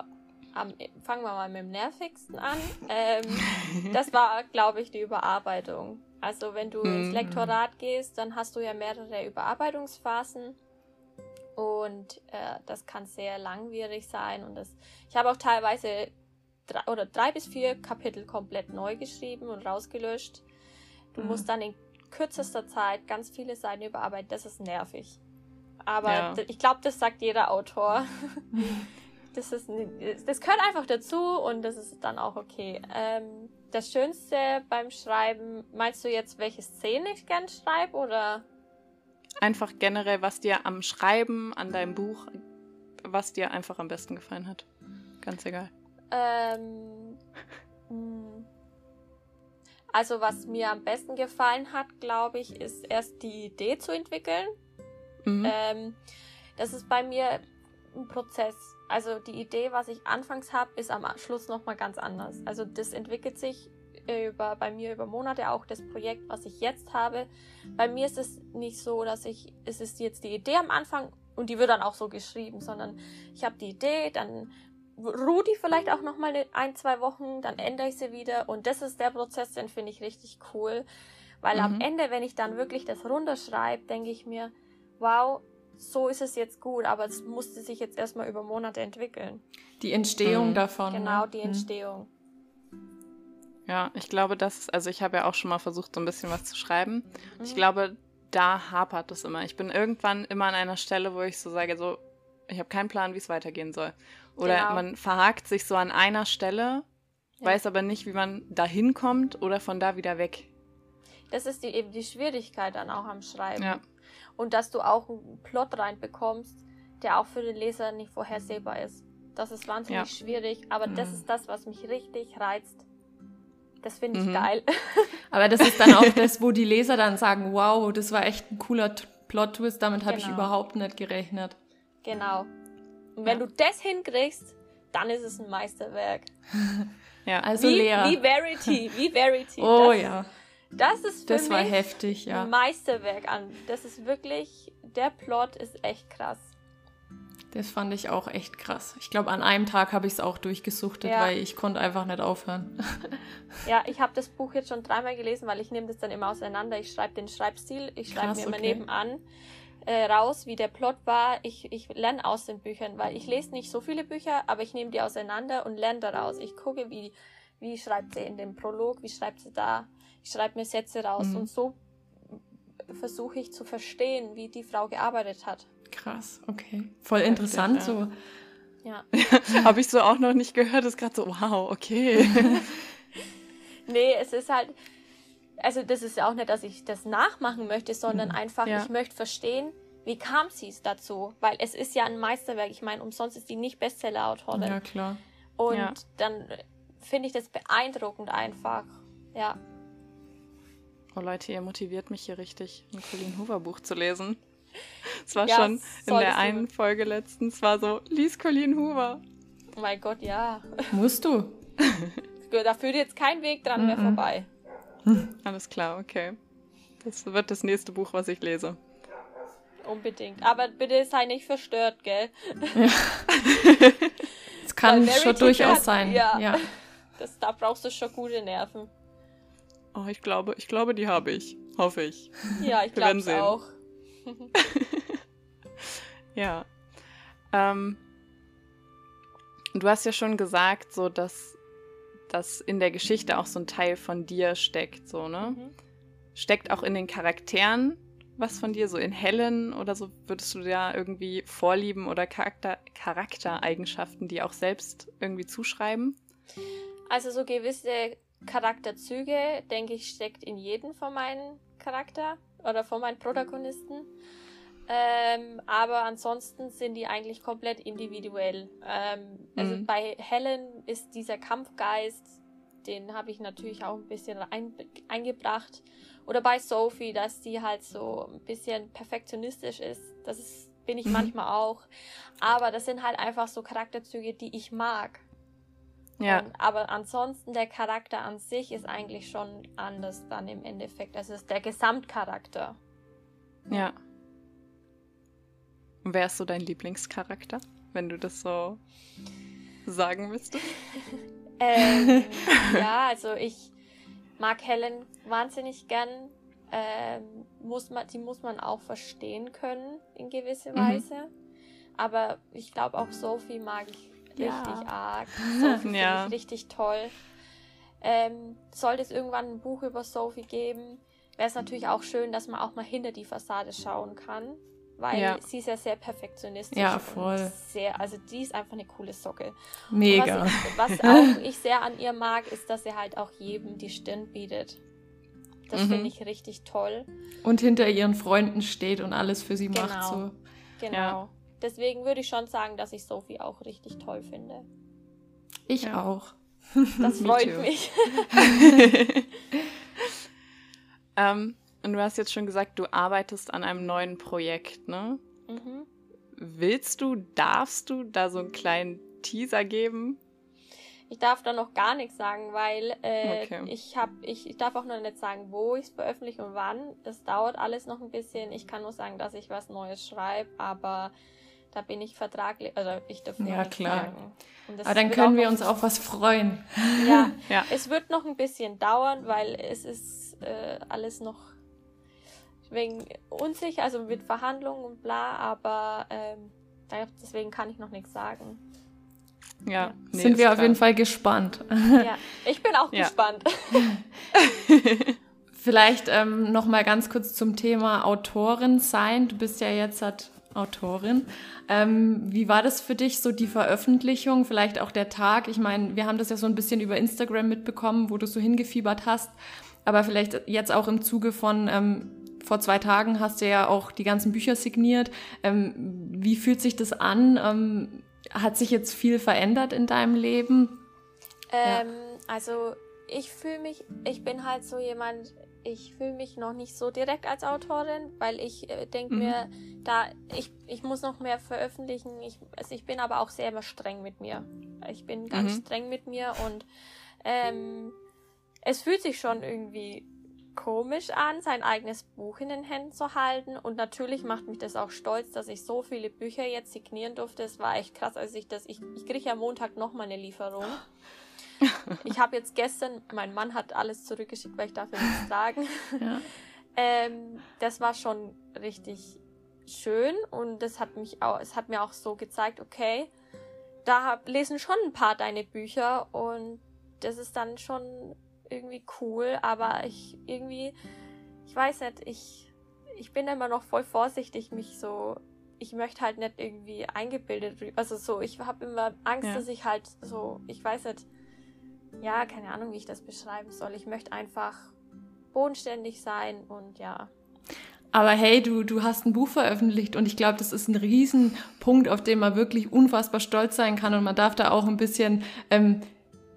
am, fangen wir mal mit dem nervigsten an. Ähm, das war, glaube ich, die Überarbeitung. Also wenn du ins mhm. Lektorat gehst, dann hast du ja mehrere Überarbeitungsphasen. Und äh, das kann sehr langwierig sein. Und das, ich habe auch teilweise drei, oder drei bis vier Kapitel komplett neu geschrieben und rausgelöscht. Du mhm. musst dann in kürzester Zeit ganz viele Seiten überarbeiten. Das ist nervig. Aber ja. ich glaube, das sagt jeder Autor. das, ist, das gehört einfach dazu und das ist dann auch okay. Ähm, das Schönste beim Schreiben, meinst du jetzt, welche Szene ich gern schreibe oder? Einfach generell, was dir am Schreiben an deinem Buch, was dir einfach am besten gefallen hat. Ganz egal. Ähm, hm. Also was mir am besten gefallen hat, glaube ich, ist erst die Idee zu entwickeln. Mhm. Ähm, das ist bei mir ein Prozess. Also die Idee, was ich anfangs habe, ist am Schluss nochmal ganz anders. Also das entwickelt sich über, bei mir über Monate, auch das Projekt, was ich jetzt habe. Bei mir ist es nicht so, dass ich, es ist jetzt die Idee am Anfang und die wird dann auch so geschrieben, sondern ich habe die Idee, dann ruht die vielleicht auch noch mal ein, zwei Wochen, dann ändere ich sie wieder und das ist der Prozess, den finde ich richtig cool, weil mhm. am Ende, wenn ich dann wirklich das runterschreibe, denke ich mir, wow, so ist es jetzt gut, aber es musste sich jetzt erstmal über Monate entwickeln. Die Entstehung mhm. davon. Ne? Genau, die mhm. Entstehung. Ja, ich glaube, das, also ich habe ja auch schon mal versucht, so ein bisschen was zu schreiben. Ich mhm. glaube, da hapert es immer. Ich bin irgendwann immer an einer Stelle, wo ich so sage, so, ich habe keinen Plan, wie es weitergehen soll. Oder genau. man verhakt sich so an einer Stelle, ja. weiß aber nicht, wie man da hinkommt oder von da wieder weg. Das ist die, eben die Schwierigkeit dann auch am Schreiben. Ja. Und dass du auch einen Plot reinbekommst, der auch für den Leser nicht vorhersehbar ist. Das ist wahnsinnig ja. schwierig, aber mhm. das ist das, was mich richtig reizt. Das finde ich mhm. geil. Aber das ist dann auch das, wo die Leser dann sagen, wow, das war echt ein cooler Plot-Twist, damit habe genau. ich überhaupt nicht gerechnet. Genau. Und wenn ja. du das hinkriegst, dann ist es ein Meisterwerk. ja, also wie, Lea. Wie Verity, wie Verity. Oh das, ja. Das ist für das war heftig, ja. ein Meisterwerk an. Das ist wirklich, der Plot ist echt krass. Das fand ich auch echt krass. Ich glaube, an einem Tag habe ich es auch durchgesuchtet, ja. weil ich konnte einfach nicht aufhören. ja, ich habe das Buch jetzt schon dreimal gelesen, weil ich nehme das dann immer auseinander. Ich schreibe den Schreibstil, ich schreibe mir immer okay. nebenan äh, raus, wie der Plot war. Ich, ich lerne aus den Büchern, weil ich lese nicht so viele Bücher, aber ich nehme die auseinander und lerne daraus. Ich gucke, wie, wie schreibt sie in dem Prolog, wie schreibt sie da. Ich schreibe mir Sätze raus mhm. und so versuche ich zu verstehen, wie die Frau gearbeitet hat. Krass, okay. Voll interessant so. Ja. Habe ich so auch noch nicht gehört. Das ist gerade so, wow, okay. nee, es ist halt, also das ist ja auch nicht, dass ich das nachmachen möchte, sondern mhm. einfach, ja. ich möchte verstehen, wie kam sie es dazu? Weil es ist ja ein Meisterwerk. Ich meine, umsonst ist die nicht Bestseller-Autorin. Ja, klar. Und ja. dann finde ich das beeindruckend einfach. Ja. Oh Leute, ihr motiviert mich hier richtig, ein Colleen Hoover Buch zu lesen. Es war ja, schon in der einen Folge letztens, war so, lies Colleen Hoover. Oh mein Gott, ja. Musst du. da führt jetzt kein Weg dran mm -mm. mehr vorbei. Alles klar, okay. Das wird das nächste Buch, was ich lese. Unbedingt. Aber bitte sei nicht verstört, gell? Ja. Es kann schon durchaus sein. Ja. ja. Das, da brauchst du schon gute Nerven. Oh, ich glaube, ich glaube, die habe ich. Hoffe ich. Ja, ich glaube auch. ja. Ähm, du hast ja schon gesagt, so dass, dass in der Geschichte auch so ein Teil von dir steckt, so, ne? Mhm. Steckt auch in den Charakteren was von dir, so in Helen oder so, würdest du da irgendwie Vorlieben oder Charakter Charaktereigenschaften, die auch selbst irgendwie zuschreiben? Also so gewisse Charakterzüge, denke ich, steckt in jedem von meinen Charakter oder von meinen Protagonisten. Ähm, aber ansonsten sind die eigentlich komplett individuell. Ähm, also mhm. bei Helen ist dieser Kampfgeist, den habe ich natürlich auch ein bisschen ein, eingebracht. Oder bei Sophie, dass die halt so ein bisschen perfektionistisch ist. Das ist, bin ich mhm. manchmal auch. Aber das sind halt einfach so Charakterzüge, die ich mag. Ja. Und, aber ansonsten der Charakter an sich ist eigentlich schon anders dann im Endeffekt. Also es ist der Gesamtcharakter. Ja. Und wer ist so dein Lieblingscharakter, wenn du das so sagen müsstest? ähm, ja, also ich mag Helen wahnsinnig gern. Ähm, muss man, die muss man auch verstehen können in gewisser mhm. Weise. Aber ich glaube auch Sophie mag ich richtig ja. arg. Sophie ja. finde ich richtig toll. Ähm, sollte es irgendwann ein Buch über Sophie geben, wäre es natürlich auch schön, dass man auch mal hinter die Fassade schauen kann. Weil ja. sie ist ja sehr perfektionistisch. Ja, voll. Sehr, also die ist einfach eine coole Socke. Mega. Was, was auch ich sehr an ihr mag, ist, dass sie halt auch jedem die Stirn bietet. Das mhm. finde ich richtig toll. Und hinter ihren Freunden steht und alles für sie genau. macht. So. Genau. Ja. Deswegen würde ich schon sagen, dass ich Sophie auch richtig toll finde. Ich ja. auch. Das freut mich. ähm, und du hast jetzt schon gesagt, du arbeitest an einem neuen Projekt, ne? Mhm. Willst du, darfst du da so einen kleinen Teaser geben? Ich darf da noch gar nichts sagen, weil äh, okay. ich habe, ich, ich darf auch noch nicht sagen, wo ich es veröffentliche und wann. Das dauert alles noch ein bisschen. Ich kann nur sagen, dass ich was Neues schreibe, aber da bin ich vertraglich, also ich darf Ja, klar. Aber dann können wir uns auf was freuen. Ja, ja, es wird noch ein bisschen dauern, weil es ist äh, alles noch wegen unsicher, also mit Verhandlungen und bla, aber ähm, deswegen kann ich noch nichts sagen. Ja, nee, sind wir auf jeden Fall gespannt. Ja, ich bin auch ja. gespannt. Vielleicht ähm, noch mal ganz kurz zum Thema Autorin sein. Du bist ja jetzt halt Autorin. Ähm, wie war das für dich, so die Veröffentlichung, vielleicht auch der Tag? Ich meine, wir haben das ja so ein bisschen über Instagram mitbekommen, wo du so hingefiebert hast. Aber vielleicht jetzt auch im Zuge von ähm, vor zwei Tagen hast du ja auch die ganzen Bücher signiert. Ähm, wie fühlt sich das an? Ähm, hat sich jetzt viel verändert in deinem Leben? Ähm, ja. Also ich fühle mich, ich bin halt so jemand, ich fühle mich noch nicht so direkt als Autorin, weil ich äh, denke mhm. mir, da ich, ich muss noch mehr veröffentlichen. Ich, also ich bin aber auch sehr streng mit mir. Ich bin ganz mhm. streng mit mir und ähm, es fühlt sich schon irgendwie komisch an, sein eigenes Buch in den Händen zu halten. Und natürlich macht mich das auch stolz, dass ich so viele Bücher jetzt signieren durfte. Es war echt krass, als ich das. Ich, ich kriege ja Montag nochmal eine Lieferung. Ich habe jetzt gestern, mein Mann hat alles zurückgeschickt, weil ich dafür nichts sagen. Ja. ähm, das war schon richtig schön und das hat mich auch, es hat mir auch so gezeigt, okay, da lesen schon ein paar deine Bücher und das ist dann schon irgendwie cool, aber ich irgendwie, ich weiß nicht, ich, ich bin immer noch voll vorsichtig, mich so, ich möchte halt nicht irgendwie eingebildet, also so, ich habe immer Angst, ja. dass ich halt so, ich weiß nicht, ja, keine Ahnung, wie ich das beschreiben soll. Ich möchte einfach bodenständig sein und ja. Aber hey, du, du hast ein Buch veröffentlicht und ich glaube, das ist ein Riesenpunkt, auf den man wirklich unfassbar stolz sein kann und man darf da auch ein bisschen ähm,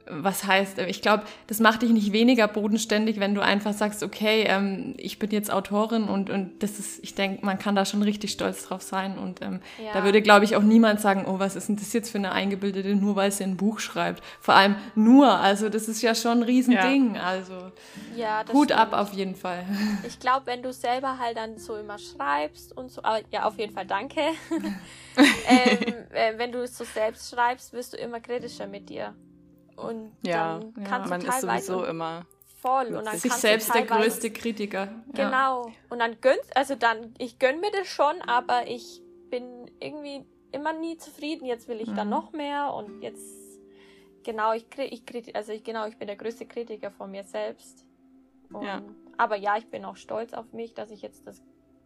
was heißt, ich glaube, das macht dich nicht weniger bodenständig, wenn du einfach sagst, okay, ähm, ich bin jetzt Autorin und, und das ist, ich denke, man kann da schon richtig stolz drauf sein. Und ähm, ja. da würde, glaube ich, auch niemand sagen, oh, was ist denn das jetzt für eine Eingebildete, nur weil sie ein Buch schreibt. Vor allem nur, also das ist ja schon ein Riesending. Ja. Also ja, Hut stimmt. ab auf jeden Fall. Ich glaube, wenn du selber halt dann so immer schreibst und so, aber ja, auf jeden Fall danke. ähm, äh, wenn du es so selbst schreibst, wirst du immer kritischer mit dir. Und ja, dann kannst ja, man ist sowieso immer voll und dann sich selbst der größte Kritiker. Genau. Ja. Und dann gönnst, also dann, ich gönn mir das schon, aber ich bin irgendwie immer nie zufrieden. Jetzt will ich mhm. dann noch mehr und jetzt genau, ich ich also ich genau, ich bin der größte Kritiker von mir selbst. Und, ja. Aber ja, ich bin auch stolz auf mich, dass ich jetzt das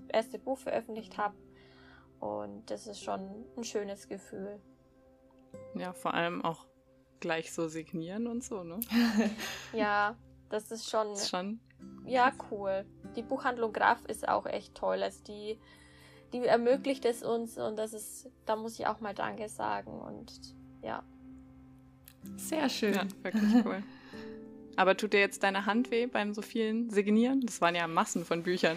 erste Buch veröffentlicht habe. Und das ist schon ein schönes Gefühl. Ja, vor allem auch gleich so signieren und so, ne? ja, das ist schon. Das ist schon. Ja, cool. Die Buchhandlung Graf ist auch echt toll. Also die, die ermöglicht es uns und das ist, da muss ich auch mal Danke sagen und ja. Sehr schön. Ja, wirklich cool. Aber tut dir jetzt deine Hand weh beim so vielen Signieren? Das waren ja Massen von Büchern.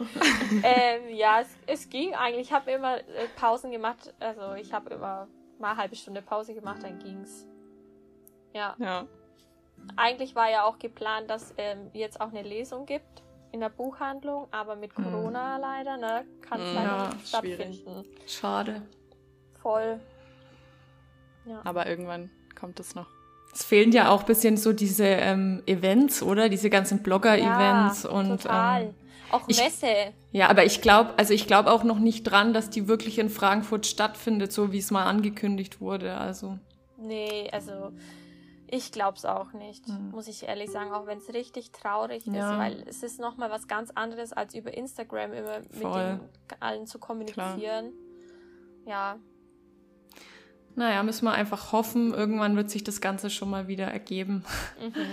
ähm, ja, es, es, ging eigentlich. Ich habe immer äh, Pausen gemacht. Also ich habe immer mal eine halbe Stunde Pause gemacht, dann ging's. Ja. ja. Eigentlich war ja auch geplant, dass ähm, jetzt auch eine Lesung gibt in der Buchhandlung, aber mit hm. Corona mm. leider, ne, kann es mm, leider ja, nicht stattfinden. Schade. Voll. Ja. Aber irgendwann kommt es noch. Es fehlen ja auch ein bisschen so diese ähm, Events, oder? Diese ganzen Blogger-Events ja, und total. Ähm, auch Messe. Ich, ja, aber ich glaube, also ich glaube auch noch nicht dran, dass die wirklich in Frankfurt stattfindet, so wie es mal angekündigt wurde. Also. Nee, also ich glaube es auch nicht, mhm. muss ich ehrlich sagen, auch wenn es richtig traurig ja. ist, weil es ist nochmal was ganz anderes, als über Instagram immer Voll. mit den allen zu kommunizieren. Klar. Ja. Naja, müssen wir einfach hoffen, irgendwann wird sich das Ganze schon mal wieder ergeben. Mhm.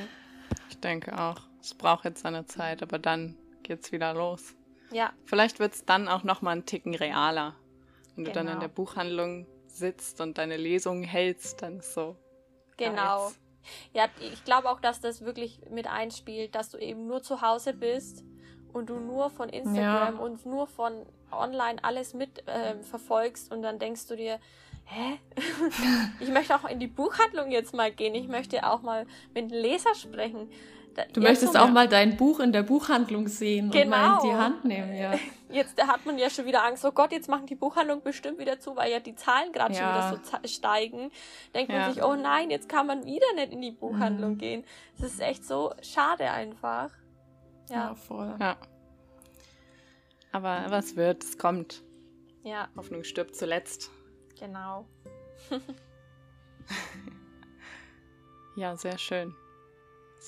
Ich denke auch. Es braucht jetzt seine Zeit, aber dann geht's wieder los. Ja. Vielleicht wird es dann auch nochmal einen Ticken realer. Wenn genau. du dann in genau. der Buchhandlung sitzt und deine Lesung hältst, dann ist so. Genau. Ja, ja, ich glaube auch, dass das wirklich mit einspielt, dass du eben nur zu Hause bist und du nur von Instagram ja. und nur von online alles mit äh, verfolgst und dann denkst du dir, hä? ich möchte auch in die Buchhandlung jetzt mal gehen. Ich möchte auch mal mit dem Leser sprechen. Da, du möchtest auch mal dein Buch in der Buchhandlung sehen genau. und mal in die genau. Hand nehmen, ja. Jetzt da hat man ja schon wieder Angst, oh Gott, jetzt machen die Buchhandlung bestimmt wieder zu, weil ja die Zahlen gerade ja. schon wieder so steigen. Denkt ja. man sich, oh nein, jetzt kann man wieder nicht in die Buchhandlung mhm. gehen. Das ist echt so schade einfach. Ja, ja voll. Ja. Aber was wird, es kommt. Ja. Hoffnung stirbt zuletzt. Genau. ja, sehr schön.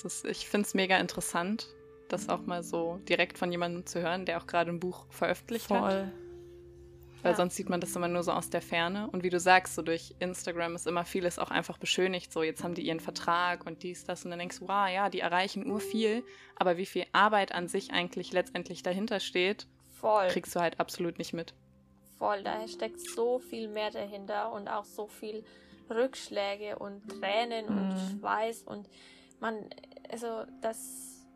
Ist, ich finde es mega interessant, das auch mal so direkt von jemandem zu hören, der auch gerade ein Buch veröffentlicht Voll. hat. Weil ja. sonst sieht man das immer nur so aus der Ferne. Und wie du sagst, so durch Instagram ist immer vieles auch einfach beschönigt. So, jetzt haben die ihren Vertrag und dies, das. Und dann denkst du, wow, ja, die erreichen nur viel. Aber wie viel Arbeit an sich eigentlich letztendlich dahinter steht, Voll. kriegst du halt absolut nicht mit. Voll, da steckt so viel mehr dahinter und auch so viel Rückschläge und Tränen mhm. und Schweiß und man, also das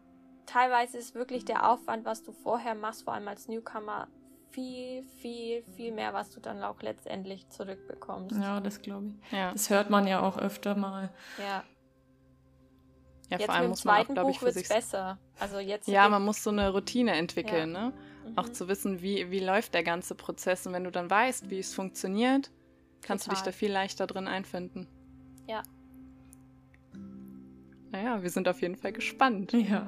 teilweise ist wirklich der Aufwand, was du vorher machst, vor allem als Newcomer, viel, viel, viel mehr, was du dann auch letztendlich zurückbekommst. Ja, das glaube ich. Ja. Das hört man ja auch öfter mal. Ja. Ja, jetzt vor allem muss man auch, glaube ich, für sich besser. Also jetzt ja, man muss so eine Routine entwickeln, ja. ne? Mhm. Auch zu wissen, wie, wie läuft der ganze Prozess. Und wenn du dann weißt, wie es funktioniert, kannst Total. du dich da viel leichter drin einfinden. Ja. Naja, wir sind auf jeden Fall gespannt. Ja.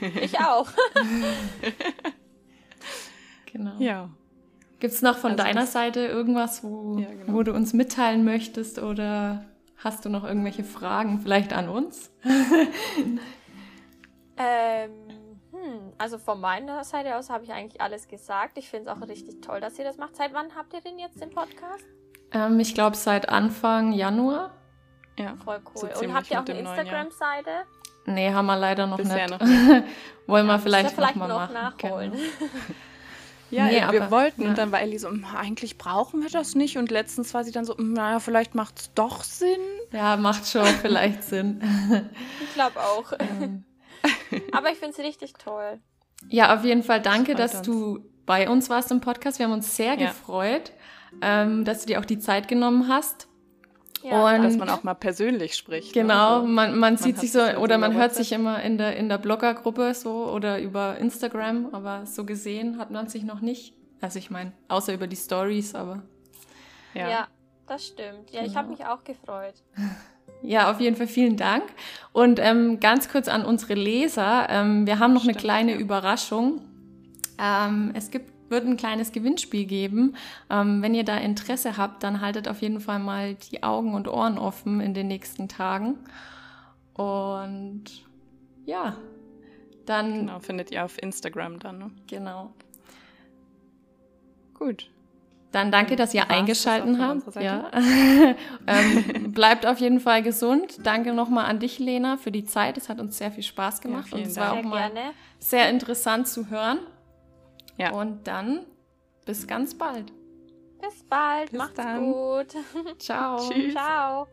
ich auch. genau. Ja. Gibt es noch von also deiner Seite irgendwas, wo, ja, genau. wo du uns mitteilen möchtest oder hast du noch irgendwelche Fragen vielleicht an uns? ähm, hm, also von meiner Seite aus habe ich eigentlich alles gesagt. Ich finde es auch richtig toll, dass ihr das macht. Seit wann habt ihr denn jetzt den Podcast? Ähm, ich glaube seit Anfang Januar. Ja. Voll cool. So Und habt ihr auch eine Instagram-Seite? Nee, haben wir leider noch Bisher nicht. Noch nicht. Wollen ja, wir vielleicht, vielleicht noch, noch machen. nachholen. Genau. Ja, nee, wir aber, wollten ja. und dann war Ellie so, hm, eigentlich brauchen wir das nicht und letztens war sie dann so, hm, naja, vielleicht macht es doch Sinn. Ja, macht schon vielleicht Sinn. Ich glaube auch. Ähm. aber ich finde es richtig toll. Ja, auf jeden Fall danke, dass uns. du bei uns warst im Podcast. Wir haben uns sehr ja. gefreut, ähm, dass du dir auch die Zeit genommen hast. Ja, und dass man auch mal persönlich spricht. Ne? Genau, ne? man, man sieht sich so, oder man hört sich immer in der, in der Bloggergruppe so oder über Instagram, aber so gesehen hat man sich noch nicht. Also ich meine, außer über die Stories, aber. Ja, ja das stimmt. Ja, genau. ich habe mich auch gefreut. Ja, auf jeden Fall vielen Dank. Und ähm, ganz kurz an unsere Leser. Ähm, wir haben noch stimmt, eine kleine ja. Überraschung. Ähm, es gibt wird ein kleines Gewinnspiel geben. Ähm, wenn ihr da Interesse habt, dann haltet auf jeden Fall mal die Augen und Ohren offen in den nächsten Tagen. Und ja, dann. Genau, findet ihr auf Instagram dann. Ne? Genau. Gut. Dann danke, dass ihr eingeschaltet habt. Ja. ähm, bleibt auf jeden Fall gesund. Danke nochmal an dich, Lena, für die Zeit. Es hat uns sehr viel Spaß gemacht ja, und es war auch mal gerne. sehr interessant zu hören. Ja. Und dann bis ganz bald. Bis bald. Bis Macht's dann. gut. Ciao. Tschüss. Ciao.